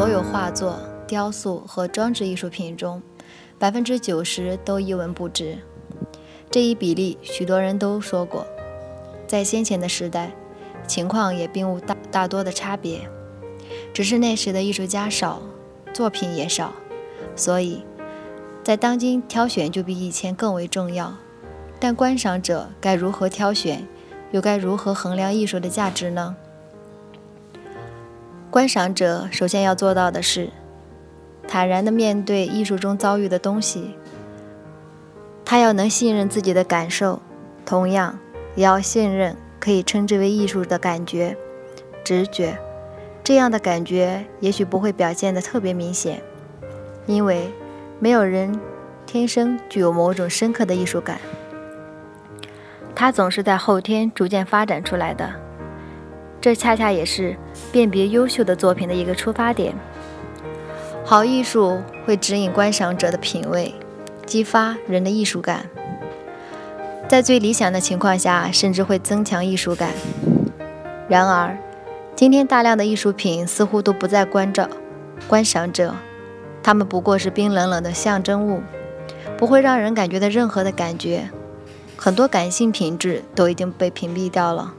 所有画作、雕塑和装置艺术品中，百分之九十都一文不值。这一比例，许多人都说过，在先前的时代，情况也并无大大多的差别，只是那时的艺术家少，作品也少，所以在当今挑选就比以前更为重要。但观赏者该如何挑选，又该如何衡量艺术的价值呢？观赏者首先要做到的是，坦然地面对艺术中遭遇的东西。他要能信任自己的感受，同样也要信任可以称之为艺术的感觉、直觉。这样的感觉也许不会表现得特别明显，因为没有人天生具有某种深刻的艺术感，它总是在后天逐渐发展出来的。这恰恰也是辨别优秀的作品的一个出发点。好艺术会指引观赏者的品味，激发人的艺术感，在最理想的情况下，甚至会增强艺术感。然而，今天大量的艺术品似乎都不再关照观赏者，它们不过是冰冷冷的象征物，不会让人感觉到任何的感觉。很多感性品质都已经被屏蔽掉了。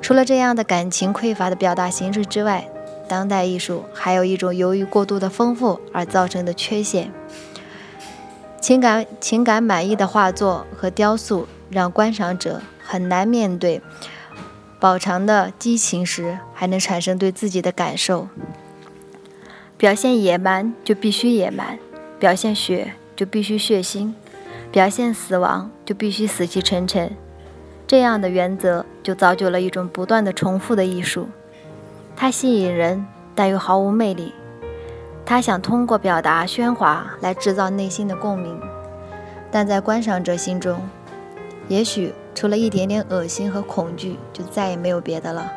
除了这样的感情匮乏的表达形式之外，当代艺术还有一种由于过度的丰富而造成的缺陷。情感情感满意的画作和雕塑，让观赏者很难面对饱尝的激情时，还能产生对自己的感受。表现野蛮就必须野蛮，表现血就必须血腥，表现死亡就必须死气沉沉。这样的原则就造就了一种不断的重复的艺术，它吸引人，但又毫无魅力。他想通过表达喧哗来制造内心的共鸣，但在观赏者心中，也许除了一点点恶心和恐惧，就再也没有别的了。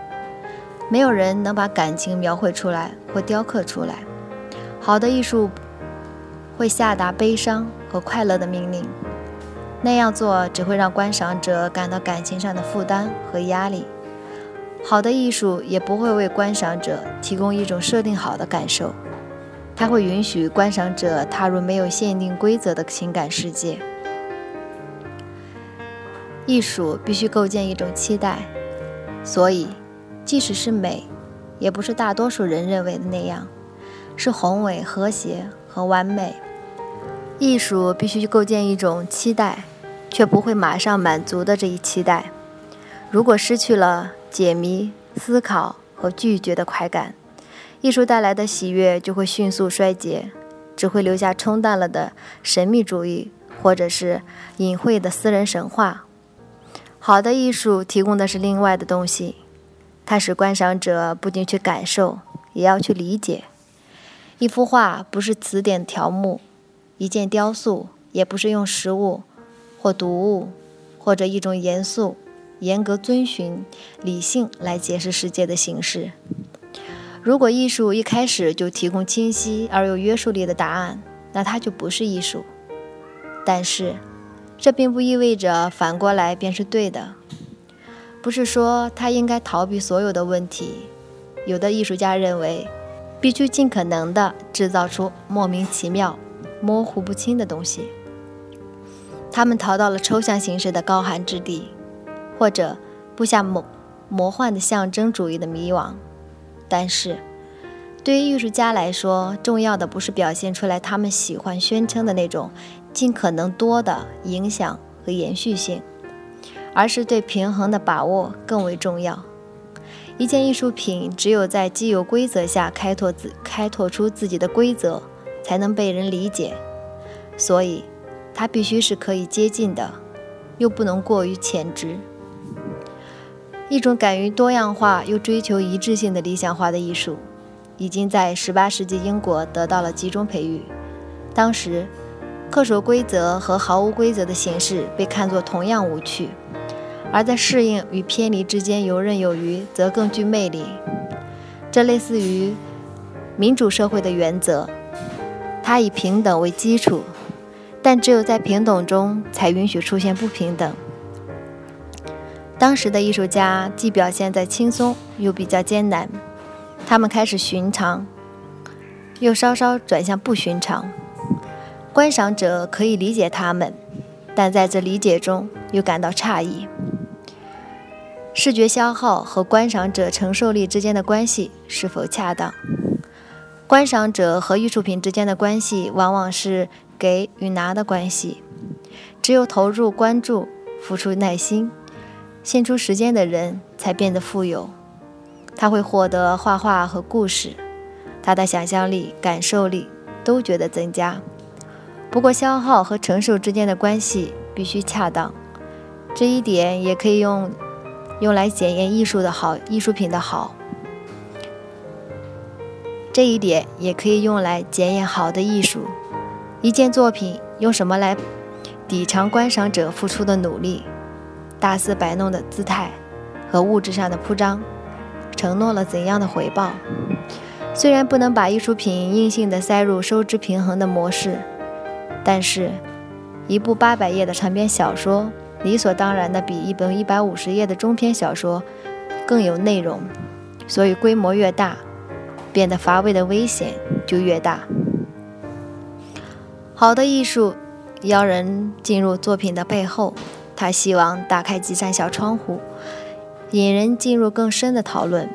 没有人能把感情描绘出来或雕刻出来。好的艺术会下达悲伤和快乐的命令。那样做只会让观赏者感到感情上的负担和压力。好的艺术也不会为观赏者提供一种设定好的感受，它会允许观赏者踏入没有限定规则的情感世界。艺术必须构建一种期待，所以，即使是美，也不是大多数人认为的那样，是宏伟、和谐和完美。艺术必须构建一种期待。却不会马上满足的这一期待，如果失去了解谜、思考和拒绝的快感，艺术带来的喜悦就会迅速衰竭，只会留下冲淡了的神秘主义或者是隐晦的私人神话。好的艺术提供的是另外的东西，它使观赏者不仅去感受，也要去理解。一幅画不是词典条目，一件雕塑也不是用实物。或读物，或者一种严肃、严格遵循理性来解释世界的形式。如果艺术一开始就提供清晰而有约束力的答案，那它就不是艺术。但是，这并不意味着反过来便是对的。不是说他应该逃避所有的问题。有的艺术家认为，必须尽可能地制造出莫名其妙、模糊不清的东西。他们逃到了抽象形式的高寒之地，或者布下魔魔幻的象征主义的迷惘。但是，对于艺术家来说，重要的不是表现出来他们喜欢宣称的那种尽可能多的影响和延续性，而是对平衡的把握更为重要。一件艺术品只有在既有规则下开拓自开拓出自己的规则，才能被人理解。所以。它必须是可以接近的，又不能过于浅直。一种敢于多样化又追求一致性的理想化的艺术，已经在18世纪英国得到了集中培育。当时，恪守规则和毫无规则的形式被看作同样无趣，而在适应与偏离之间游刃有余，则更具魅力。这类似于民主社会的原则，它以平等为基础，但只有在平等中才允许出现不平等。当时的艺术家既表现在轻松，又比较艰难。他们开始寻常，又稍稍转向不寻常。观赏者可以理解他们，但在这理解中又感到诧异。视觉消耗和观赏者承受力之间的关系是否恰当？观赏者和艺术品之间的关系往往是给与拿的关系。只有投入关注、付出耐心。献出时间的人才变得富有，他会获得画画和故事，他的想象力、感受力都觉得增加。不过，消耗和承受之间的关系必须恰当，这一点也可以用用来检验艺术的好，艺术品的好。这一点也可以用来检验好的艺术。一件作品用什么来抵偿观赏者付出的努力？大肆摆弄的姿态和物质上的铺张，承诺了怎样的回报？虽然不能把艺术品硬性的塞入收支平衡的模式，但是，一部八百页的长篇小说理所当然的比一本一百五十页的中篇小说更有内容，所以规模越大，变得乏味的危险就越大。好的艺术邀人进入作品的背后。他希望打开几扇小窗户，引人进入更深的讨论。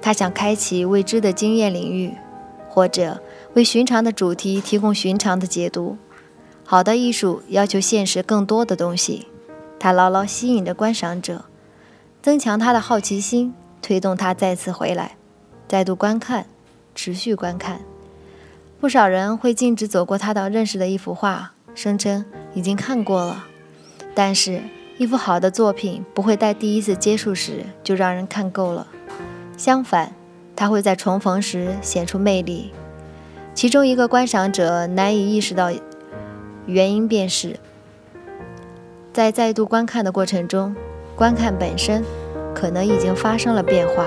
他想开启未知的经验领域，或者为寻常的主题提供寻常的解读。好的艺术要求现实更多的东西，它牢牢吸引着观赏者，增强他的好奇心，推动他再次回来，再度观看，持续观看。不少人会径直走过他的认识的一幅画，声称已经看过了。但是，一幅好的作品不会在第一次接触时就让人看够了。相反，它会在重逢时显出魅力。其中一个观赏者难以意识到原因，便是在再度观看的过程中，观看本身可能已经发生了变化。